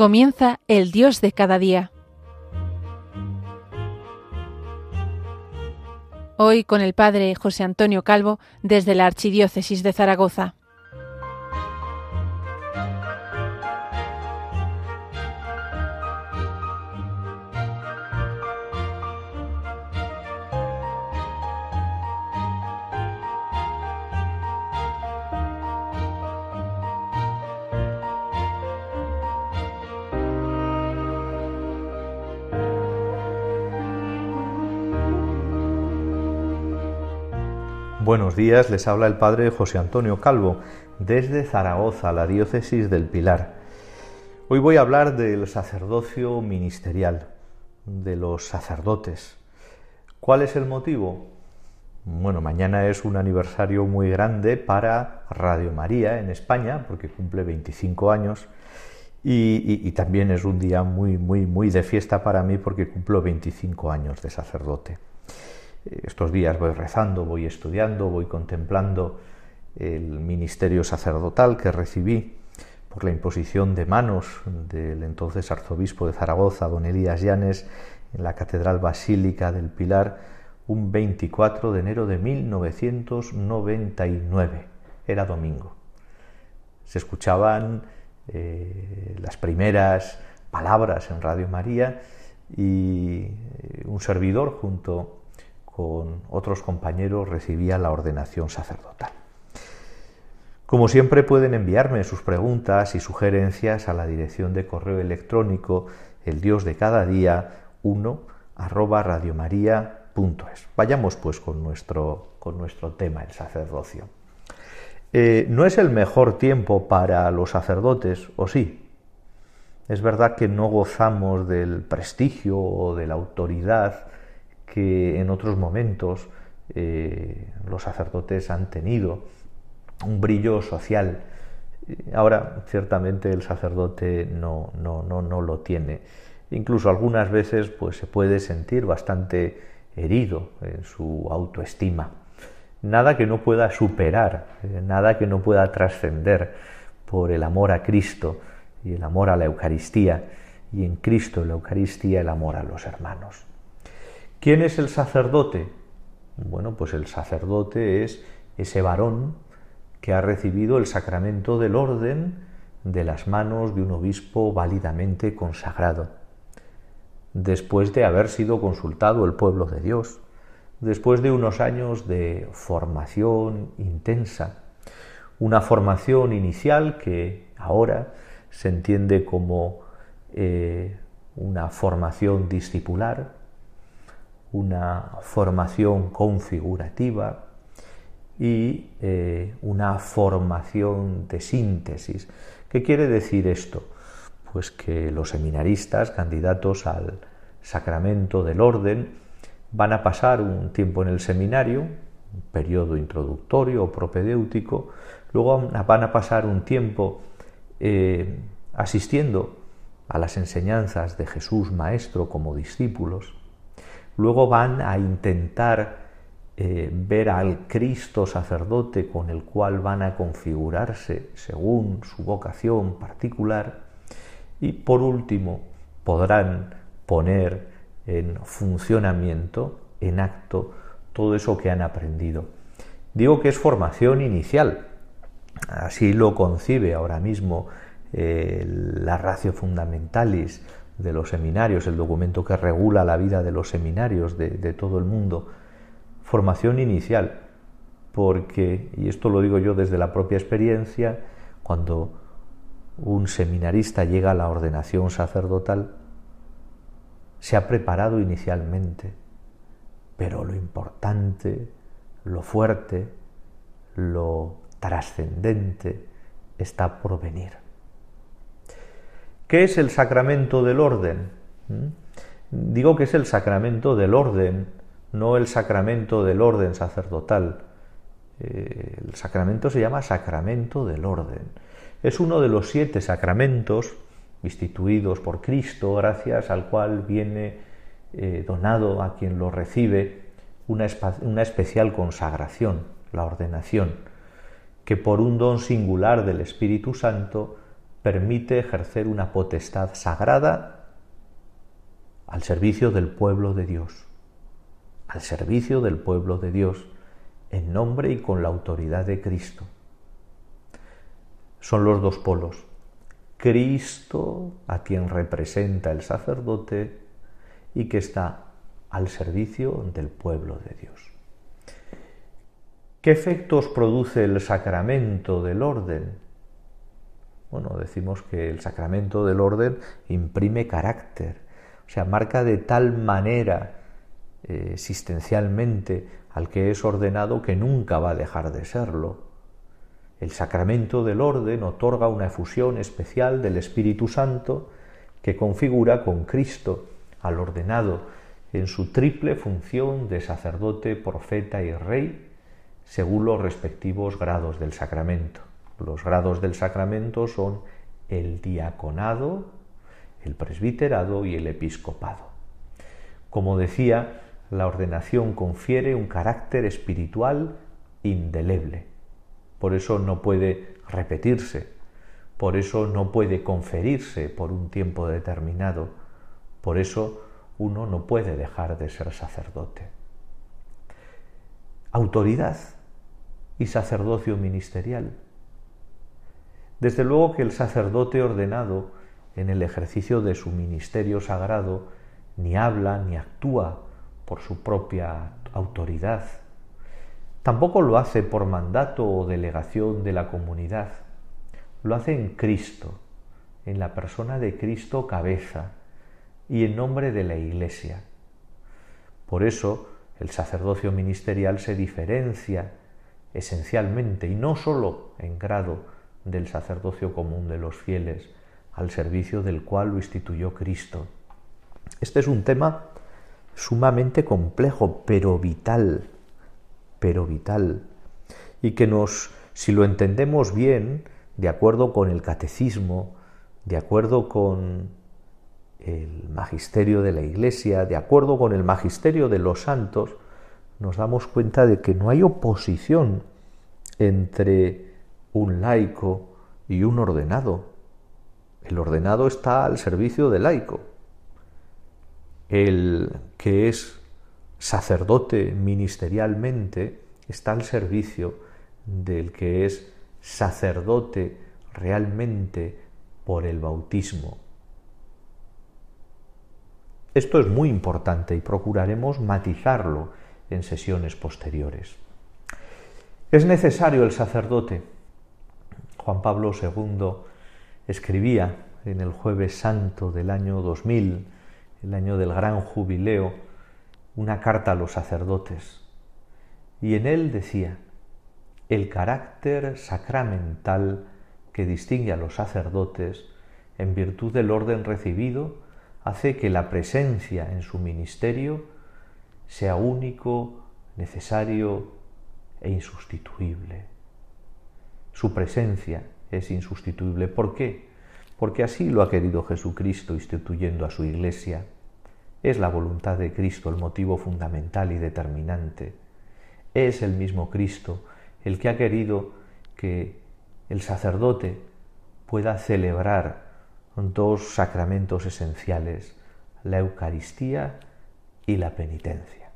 Comienza el Dios de cada día. Hoy con el Padre José Antonio Calvo desde la Archidiócesis de Zaragoza. Buenos días, les habla el Padre José Antonio Calvo desde Zaragoza, la diócesis del Pilar. Hoy voy a hablar del sacerdocio ministerial, de los sacerdotes. ¿Cuál es el motivo? Bueno, mañana es un aniversario muy grande para Radio María en España, porque cumple 25 años, y, también es un día muy, muy, muy de fiesta para mí porque cumplo 25 años de sacerdote. Estos días voy rezando, voy estudiando, voy contemplando el ministerio sacerdotal que recibí por la imposición de manos del entonces arzobispo de Zaragoza, don Elías Llanes, en la Catedral Basílica del Pilar, un 24 de enero de 1999. Era domingo. Se escuchaban eh, las primeras palabras en Radio María y eh, un servidor junto otros compañeros recibía la ordenación sacerdotal. Como siempre pueden enviarme sus preguntas y sugerencias a la dirección de correo electrónico el dios de cada día 1 arroba radiomaria.es. Vayamos pues con nuestro, con nuestro tema, el sacerdocio. Eh, no es el mejor tiempo para los sacerdotes, o sí. Es verdad que no gozamos del prestigio o de la autoridad que en otros momentos eh, los sacerdotes han tenido, un brillo social. Ahora, ciertamente, el sacerdote no, no, no, no lo tiene. Incluso algunas veces pues, se puede sentir bastante herido en su autoestima. Nada que no pueda superar, eh, nada que no pueda trascender por el amor a Cristo y el amor a la Eucaristía, y en Cristo, la Eucaristía, el amor a los hermanos. ¿Quién es el sacerdote? Bueno, pues el sacerdote es ese varón que ha recibido el sacramento del orden de las manos de un obispo válidamente consagrado, después de haber sido consultado el pueblo de Dios, después de unos años de formación intensa, una formación inicial que ahora se entiende como eh, una formación discipular, una formación configurativa y eh, una formación de síntesis. ¿Qué quiere decir esto? Pues que los seminaristas, candidatos al sacramento del orden, van a pasar un tiempo en el seminario, un periodo introductorio o propedéutico, luego van a pasar un tiempo eh, asistiendo a las enseñanzas de Jesús Maestro como discípulos, Luego van a intentar eh, ver al Cristo sacerdote con el cual van a configurarse según su vocación particular. Y por último, podrán poner en funcionamiento, en acto, todo eso que han aprendido. Digo que es formación inicial. Así lo concibe ahora mismo eh, la ratio fundamentalis de los seminarios, el documento que regula la vida de los seminarios de, todo el mundo. Formación inicial, porque, y esto lo digo yo desde la propia experiencia, cuando un seminarista llega a la ordenación sacerdotal, se ha preparado inicialmente, pero lo importante, lo fuerte, lo trascendente está por venir. ¿Qué es el sacramento del orden? ¿Mm? Digo que es el sacramento del orden, no el sacramento del orden sacerdotal. Eh, el sacramento se llama sacramento del orden. Es uno de los siete sacramentos instituidos por Cristo, gracias al cual viene eh, donado a quien lo recibe una, una especial consagración, la ordenación, que por un don singular del Espíritu Santo permite ejercer una potestad sagrada al servicio del pueblo de Dios, al servicio del pueblo de Dios, en nombre y con la autoridad de Cristo. Son los dos polos. Cristo, a quien representa el sacerdote y que está al servicio del pueblo de Dios. ¿Qué efectos produce el sacramento del orden? Bueno, decimos que el sacramento del orden imprime carácter, o sea, marca de tal manera eh, existencialmente al que es ordenado que nunca va a dejar de serlo. El sacramento del orden otorga una efusión especial del Espíritu Santo que configura con Cristo al ordenado en su triple función de sacerdote, profeta y rey, según los respectivos grados del sacramento. Los grados del sacramento son el diaconado, el presbiterado y el episcopado. Como decía, la ordenación confiere un carácter espiritual indeleble. Por eso no puede repetirse, por eso no puede conferirse por un tiempo determinado, por eso uno no puede dejar de ser sacerdote. Autoridad y sacerdocio ministerial. Desde luego que el sacerdote ordenado en el ejercicio de su ministerio sagrado ni habla ni actúa por su propia autoridad. Tampoco lo hace por mandato o delegación de la comunidad. Lo hace en Cristo, en la persona de Cristo cabeza y en nombre de la Iglesia. Por eso el sacerdocio ministerial se diferencia esencialmente y no sólo en grado del sacerdocio común de los fieles, al servicio del cual lo instituyó Cristo. Este es un tema sumamente complejo, pero vital, pero vital, y que nos, si lo entendemos bien, de acuerdo con el catecismo, de acuerdo con el magisterio de la Iglesia, de acuerdo con el magisterio de los santos, nos damos cuenta de que no hay oposición entre un laico y un ordenado. El ordenado está al servicio del laico. El que es sacerdote ministerialmente está al servicio del que es sacerdote realmente por el bautismo. Esto es muy importante y procuraremos matizarlo en sesiones posteriores. Es necesario el sacerdote Juan Pablo II escribía en el jueves santo del año 2000, el año del gran jubileo, una carta a los sacerdotes. Y en él decía, el carácter sacramental que distingue a los sacerdotes en virtud del orden recibido hace que la presencia en su ministerio sea único, necesario e insustituible. Su presencia es insustituible. ¿Por qué? Porque así lo ha querido Jesucristo instituyendo a su Iglesia. Es la voluntad de Cristo el motivo fundamental y determinante. Es el mismo Cristo el que ha querido que el sacerdote pueda celebrar dos sacramentos esenciales, la Eucaristía y la penitencia.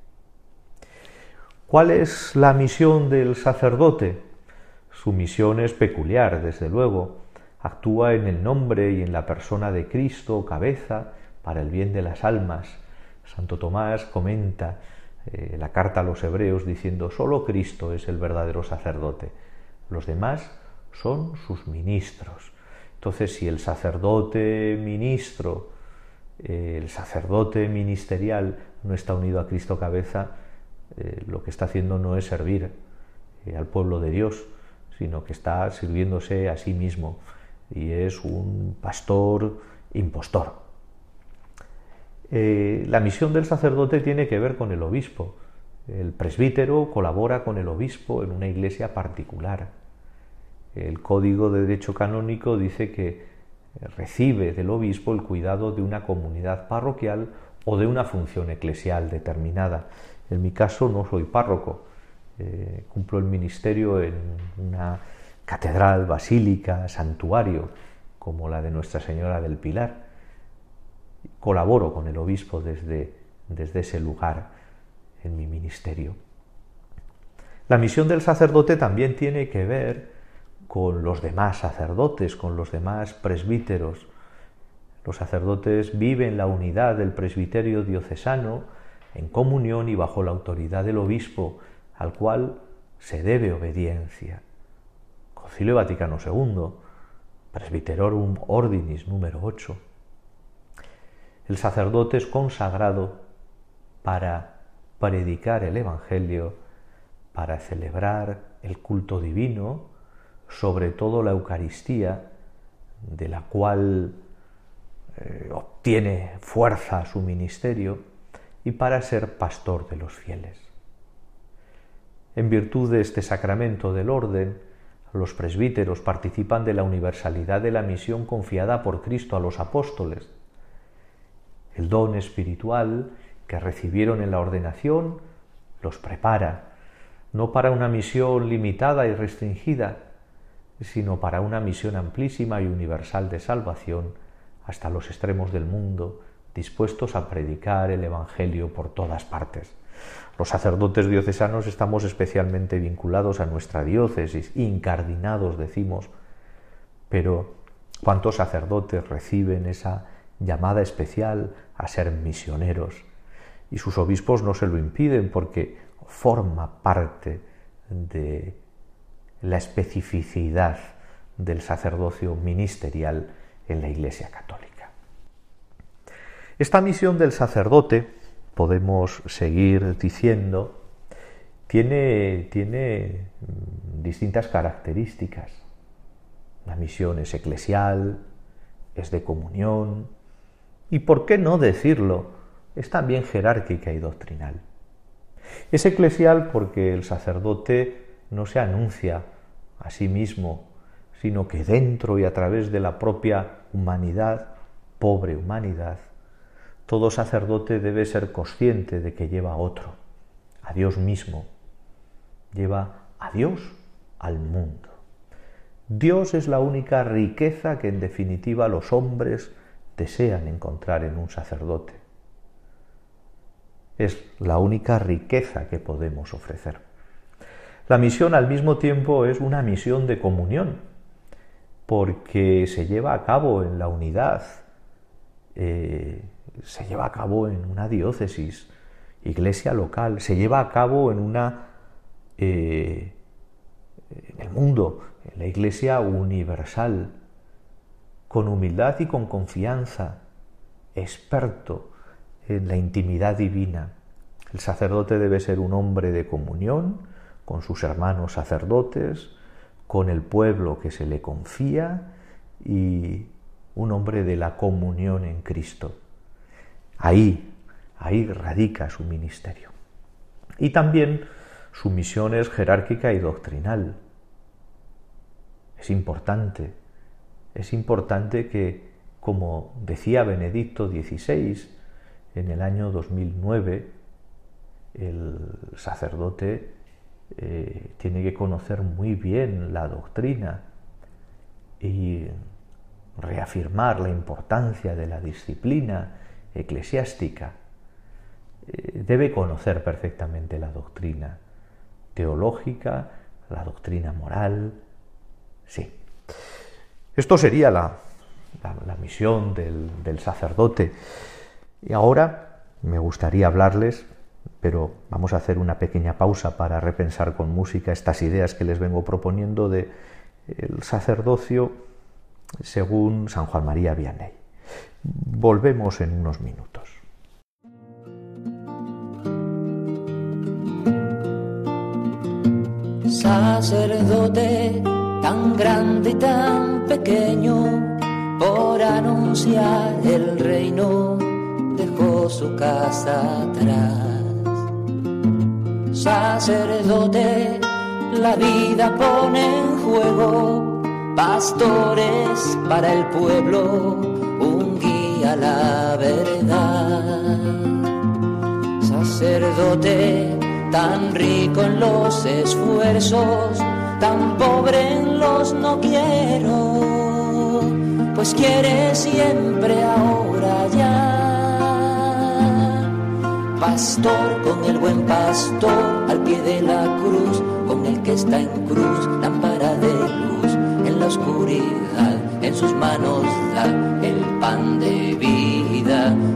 ¿Cuál es la misión del sacerdote? Su misión es peculiar, desde luego. Actúa en el nombre y en la persona de Cristo, cabeza, para el bien de las almas. Santo Tomás comenta eh, la carta a los hebreos diciendo, solo Cristo es el verdadero sacerdote. Los demás son sus ministros. Entonces, si el sacerdote ministro, eh, el sacerdote ministerial no está unido a Cristo cabeza, eh, lo que está haciendo no es servir al pueblo de Dios, sino que está sirviéndose a sí mismo y es un pastor impostor. Eh, la misión del sacerdote tiene que ver con el obispo. El presbítero colabora con el obispo en una iglesia particular. El Código de Derecho Canónico dice que recibe del obispo el cuidado de una comunidad parroquial o de una función eclesial determinada. En mi caso no soy párroco, eh, cumplo el ministerio en una catedral, basílica, santuario, como la de Nuestra Señora del Pilar. Colaboro con el obispo desde, desde ese lugar en mi ministerio. La misión del sacerdote también tiene que ver con los demás sacerdotes, con los demás presbíteros. Los sacerdotes viven la unidad del presbiterio diocesano en comunión y bajo la autoridad del obispo, al cual se debe obediencia. Concilio Vaticano II, Presbiterorum Ordinis número 8. El sacerdote es consagrado para predicar el Evangelio, para celebrar el culto divino, sobre todo la Eucaristía, de la cual eh, obtiene fuerza su ministerio, y para ser pastor de los fieles. En virtud de este sacramento del orden, los presbíteros participan de la universalidad de la misión confiada por Cristo a los apóstoles. El don espiritual que recibieron en la ordenación los prepara, no para una misión limitada y restringida, sino para una misión amplísima y universal de salvación hasta los extremos del mundo, dispuestos a predicar el Evangelio por todas partes. Los sacerdotes diocesanos estamos especialmente vinculados a nuestra diócesis, incardinados decimos, pero ¿cuántos sacerdotes reciben esa llamada especial a ser misioneros? Y sus obispos no se lo impiden porque forma parte de la especificidad del sacerdocio ministerial en la Iglesia Católica. Esta misión del sacerdote podemos seguir diciendo, tiene, tiene mm, distintas características. La misión es eclesial, es de comunión y, ¿por qué no decirlo?, es también jerárquica y doctrinal. Es eclesial porque el sacerdote no se anuncia a sí mismo, sino que dentro y a través de la propia humanidad, pobre humanidad, todo sacerdote debe ser consciente de que lleva a otro, a Dios mismo. Lleva a Dios al mundo. Dios es la única riqueza que en definitiva los hombres desean encontrar en un sacerdote. Es la única riqueza que podemos ofrecer. La misión al mismo tiempo es una misión de comunión, porque se lleva a cabo en la unidad, eh, se lleva a cabo en una diócesis, iglesia local, se lleva a cabo en una eh, en el mundo, en la iglesia universal, con humildad y con confianza, experto en la intimidad divina. El sacerdote debe ser un hombre de comunión con sus hermanos sacerdotes, con el pueblo que se le confía y un hombre de la comunión en Cristo. Ahí, ahí radica su ministerio. Y también su misión es jerárquica y doctrinal. Es importante, es importante que, como decía Benedicto XVI en el año 2009, el sacerdote eh, tiene que conocer muy bien la doctrina y reafirmar la importancia de la disciplina eclesiástica, eh, debe conocer perfectamente la doctrina teológica, la doctrina moral, sí. Esto sería la, misión del, del sacerdote. Y ahora me gustaría hablarles, pero vamos a hacer una pequeña pausa para repensar con música estas ideas que les vengo proponiendo de el sacerdocio según San Juan María Vianney. Volvemos en unos minutos. Sacerdote tan grande y tan pequeño, por anunciar el reino, dejó su casa atrás. Sacerdote, la vida pone en juego, pastores para el pueblo la verdad. Sacerdote tan rico en los esfuerzos, tan pobre en los no quiero, pues quiere siempre ahora ya. Pastor con el buen pastor al pie de la cruz, con el que está en cruz, lámpara de luz en la oscuridad, en sus manos da el pan de.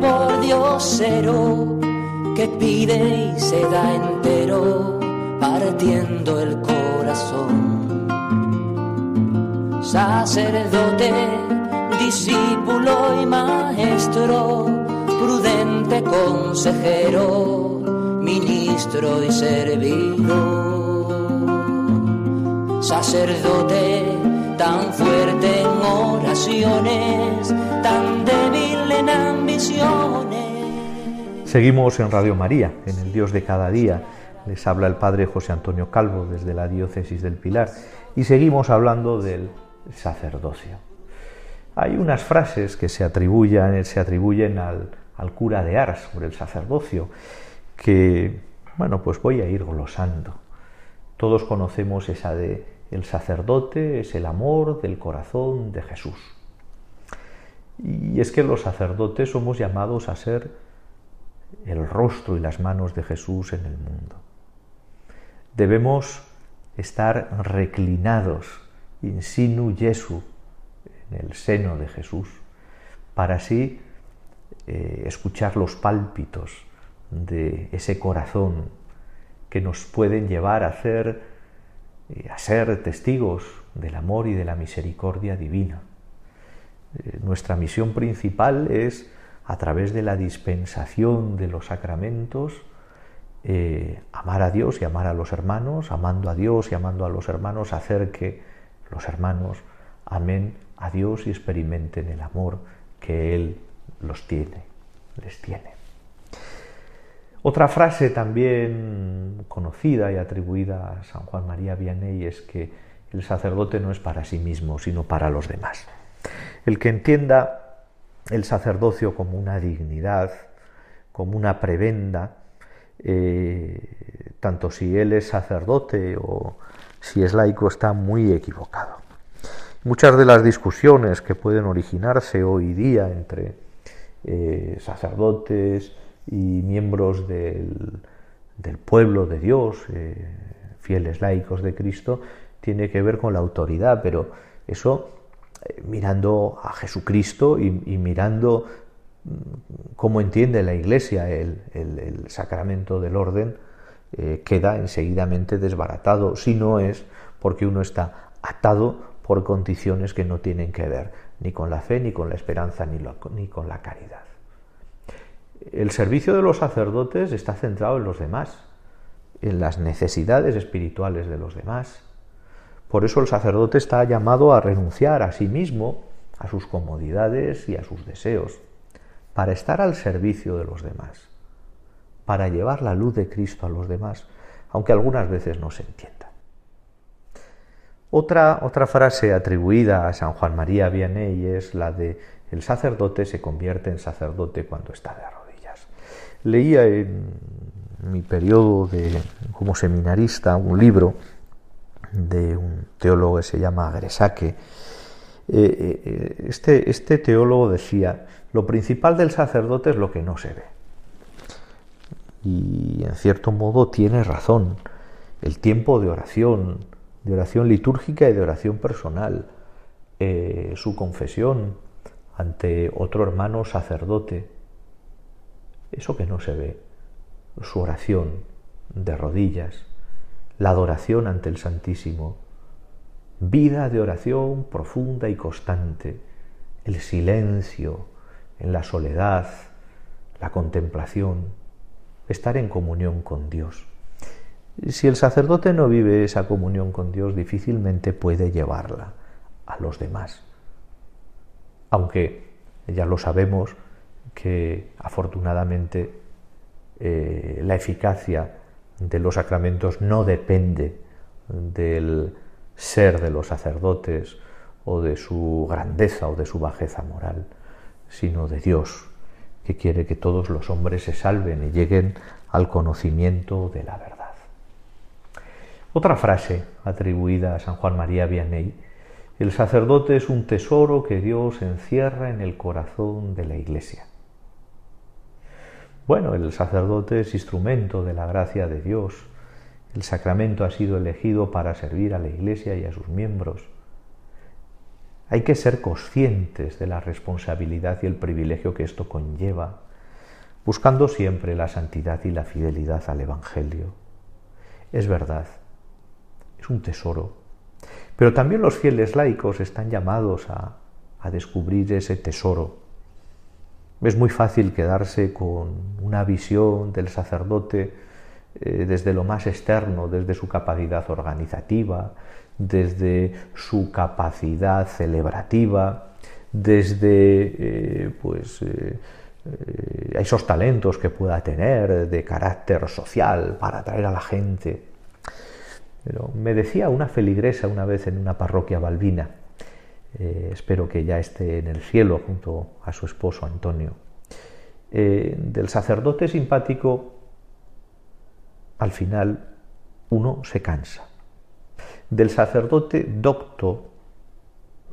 por Diosero, que pide y se da entero, partiendo el corazón. Sacerdote, discípulo y maestro, prudente consejero, ministro y servidor. Sacerdote, tan fuerte en oraciones, Seguimos en Radio María, en el Dios de cada día. Les habla el Padre José Antonio Calvo desde la Diócesis del Pilar y seguimos hablando del sacerdocio. Hay unas frases que se atribuyen, al cura de Ars sobre el sacerdocio que, bueno, pues voy a ir glosando. Todos conocemos esa de el sacerdote es el amor del corazón de Jesús. Y es que los sacerdotes somos llamados a ser el rostro y las manos de Jesús en el mundo. Debemos estar reclinados in sinu Jesu, en el seno de Jesús, para así eh, escuchar los pálpitos de ese corazón que nos pueden llevar a hacer a ser testigos del amor y de la misericordia divina. Eh, nuestra misión principal es, a través de la dispensación de los sacramentos, eh, amar a Dios y amar a los hermanos, amando a Dios y amando a los hermanos, hacer que los hermanos amen a Dios y experimenten el amor que Él los tiene, les tiene. Otra frase también conocida y atribuida a San Juan María Vianney es que el sacerdote no es para sí mismo, sino para los demás. El que entienda el sacerdocio como una dignidad, como una prebenda, eh, tanto si él es sacerdote o si es laico, está muy equivocado. Muchas de las discusiones que pueden originarse hoy día entre eh, sacerdotes, y miembros del, pueblo de Dios, eh, fieles laicos de Cristo, tiene que ver con la autoridad, pero eso mirando a Jesucristo y, mirando mm, cómo entiende la Iglesia el, sacramento del orden, eh, queda enseguidamente desbaratado, si no es porque uno está atado por condiciones que no tienen que ver ni con la fe, ni con la esperanza, ni con la caridad el servicio de los sacerdotes está centrado en los demás, en las necesidades espirituales de los demás. Por eso el sacerdote está llamado a renunciar a sí mismo, a sus comodidades y a sus deseos, para estar al servicio de los demás, para llevar la luz de Cristo a los demás, aunque algunas veces no se entienda. Otra, otra frase atribuida a San Juan María Vianney es la de el sacerdote se convierte en sacerdote cuando está de Leía en mi periodo de, como seminarista un libro de un teólogo que se llama Agresaque. Eh, eh, este, este teólogo decía, lo principal del sacerdote es lo que no se ve. Y en cierto modo tiene razón. El tiempo de oración, de oración litúrgica y de oración personal, eh, su confesión ante otro hermano sacerdote, eso que no se ve, su oración de rodillas, la adoración ante el Santísimo, vida de oración profunda y constante, el silencio en la soledad, la contemplación, estar en comunión con Dios. Si el sacerdote no vive esa comunión con Dios, difícilmente puede llevarla a los demás. Aunque ya lo sabemos que afortunadamente eh, la eficacia de los sacramentos no depende del ser de los sacerdotes o de su grandeza o de su bajeza moral, sino de Dios, que quiere que todos los hombres se salven y lleguen al conocimiento de la verdad. Otra frase atribuida a San Juan María Vianney, el sacerdote es un tesoro que Dios encierra en el corazón de la Iglesia. Bueno, el sacerdote es instrumento de la gracia de Dios. El sacramento ha sido elegido para servir a la Iglesia y a sus miembros. Hay que ser conscientes de la responsabilidad y el privilegio que esto conlleva, buscando siempre la santidad y la fidelidad al Evangelio. Es verdad, es un tesoro, pero también los fieles laicos están llamados a, a descubrir ese tesoro es muy fácil quedarse con una visión del sacerdote eh, desde lo más externo, desde su capacidad organizativa, desde su capacidad celebrativa, desde eh, pues, eh, esos talentos que pueda tener de carácter social para atraer a la gente. Pero me decía una feligresa una vez en una parroquia balbina, eh, espero que ya esté en el cielo junto a su esposo Antonio. Eh, del sacerdote simpático, al final uno se cansa. Del sacerdote docto,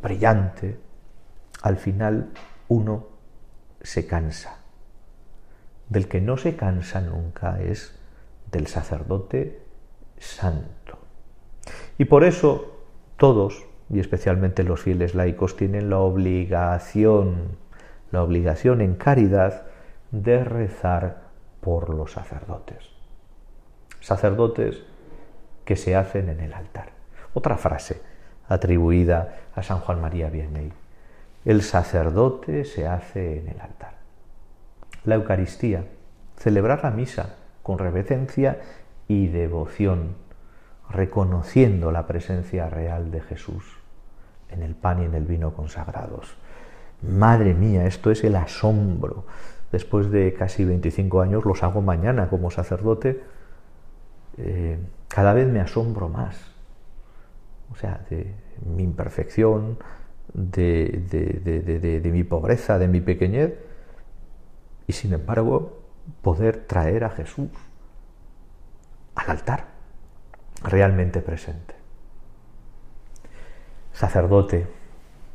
brillante, al final uno se cansa. Del que no se cansa nunca es del sacerdote santo. Y por eso todos, y especialmente los fieles laicos tienen la obligación, la obligación en caridad de rezar por los sacerdotes. Sacerdotes que se hacen en el altar. Otra frase atribuida a San Juan María Vianney. El sacerdote se hace en el altar. La Eucaristía, celebrar la misa con reverencia y devoción, reconociendo la presencia real de Jesús en el pan y en el vino consagrados. Madre mía, esto es el asombro. Después de casi 25 años los hago mañana como sacerdote. Eh, cada vez me asombro más. O sea, de mi imperfección, de, de mi pobreza, de mi pequeñez. Y sin embargo, poder traer a Jesús al altar, realmente presente sacerdote.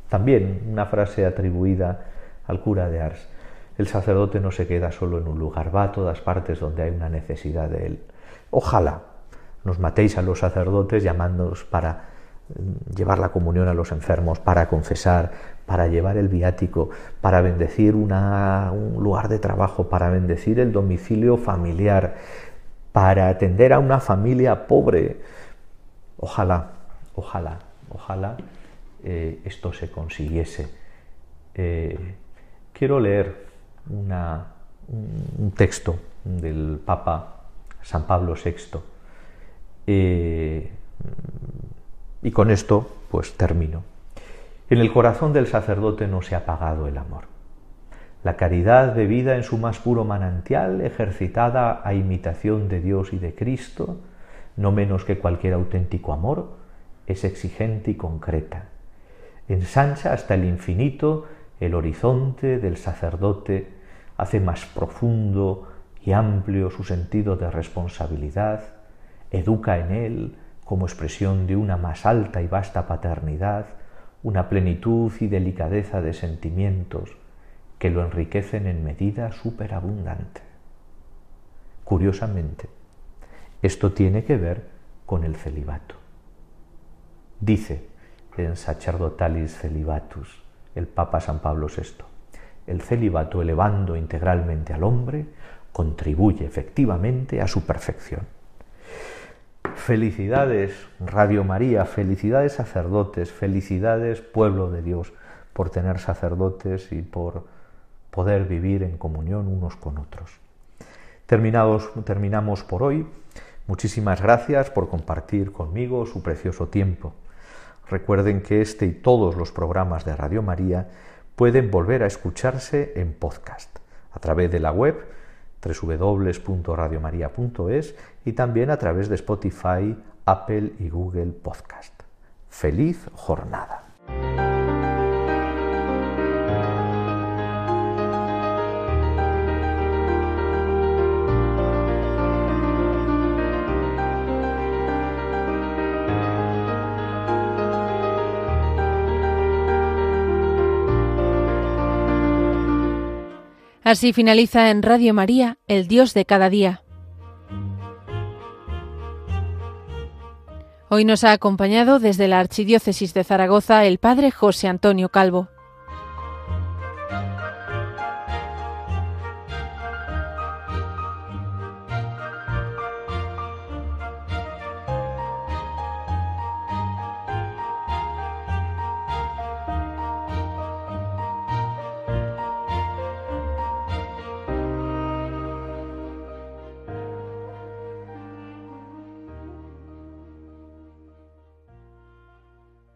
También una frase atribuida al cura de Ars. El sacerdote no se queda solo en un lugar, va a todas partes donde hay una necesidad de él. Ojalá nos matéis a los sacerdotes llamándonos para mm, llevar la comunión a los enfermos, para confesar, para llevar el viático, para bendecir un lugar de trabajo, para bendecir el domicilio familiar, para atender a una familia pobre. Ojalá, ojalá Ojalá eh, esto se consiguiese. Eh, quiero leer un texto del Papa San Pablo VI eh, y con esto pues termino. En el corazón del sacerdote no se ha apagado el amor. La caridad de vida en su más puro manantial, ejercitada a imitación de Dios y de Cristo, no menos que cualquier auténtico amor, es exigente y concreta. Ensancha hasta el infinito el horizonte del sacerdote, hace más profundo y amplio su sentido de responsabilidad, educa en él, como expresión de una más alta y vasta paternidad, una plenitud y delicadeza de sentimientos que lo enriquecen en medida superabundante. Curiosamente, esto tiene que ver con el celibato. Dice en Sacerdotalis Celibatus el Papa San Pablo VI, el celibato elevando integralmente al hombre contribuye efectivamente a su perfección. Felicidades Radio María, felicidades sacerdotes, felicidades pueblo de Dios por tener sacerdotes y por poder vivir en comunión unos con otros. Terminados, terminamos por hoy Muchísimas gracias por compartir conmigo su precioso tiempo. Recuerden que este y todos los programas de Radio María pueden volver a escucharse en podcast a través de la web www.radiomaria.es y también a través de Spotify, Apple y Google Podcast. Feliz jornada. Así finaliza en Radio María, el Dios de cada día. Hoy nos ha acompañado desde la Archidiócesis de Zaragoza el Padre José Antonio Calvo.